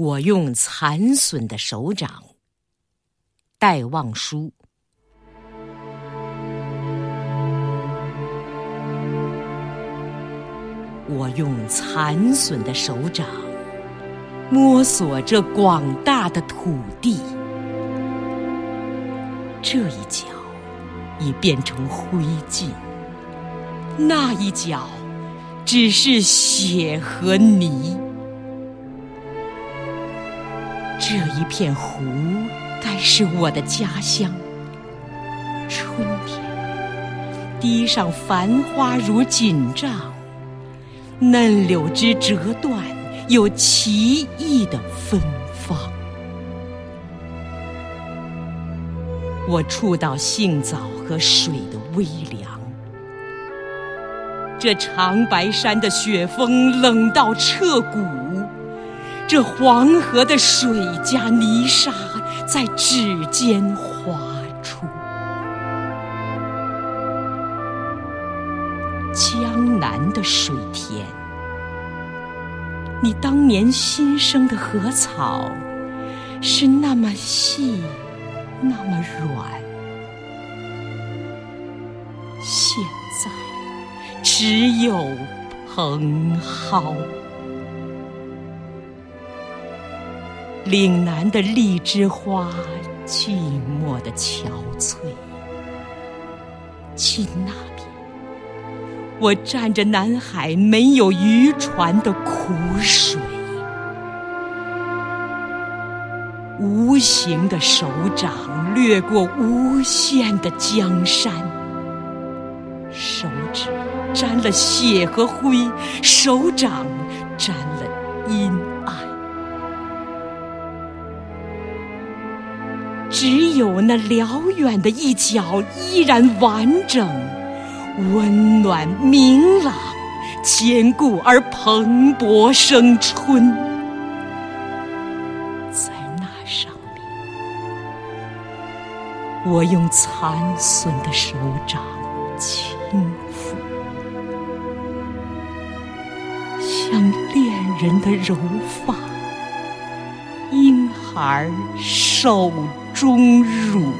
我用残损的手掌，戴望舒。我用残损的手掌，摸索着广大的土地，这一角已变成灰烬，那一角只是血和泥。这一片湖该是我的家乡。春天，堤上繁花如锦帐，嫩柳枝折断，有奇异的芬芳。我触到杏枣和水的微凉，这长白山的雪峰冷到彻骨。这黄河的水加泥沙在指尖划出，江南的水田，你当年新生的禾草是那么细，那么软，现在只有蓬蒿。岭南的荔枝花，寂寞的憔悴。去那边，我站着南海没有渔船的苦水。无形的手掌掠过无限的江山，手指沾了血和灰，手掌沾了阴只有那辽远的一角依然完整、温暖、明朗、坚固而蓬勃生春。在那上面，我用残损的手掌轻抚，像恋人的柔发，婴孩手。中乳，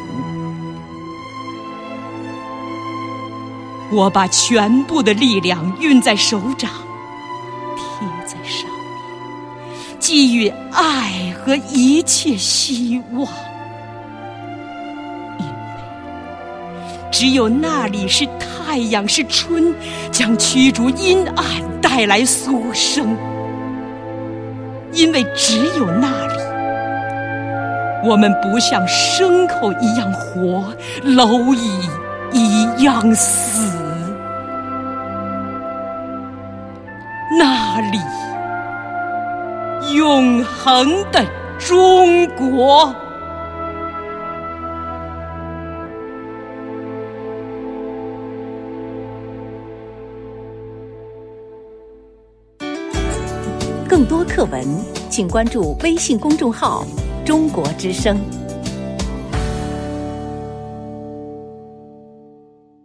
我把全部的力量运在手掌，贴在上面，寄予爱和一切希望。因为只有那里是太阳，是春，将驱逐阴暗，带来苏生。因为只有那里。我们不像牲口一样活，蝼蚁一样死。那里，永恒的中国。更多课文，请关注微信公众号。中国之声。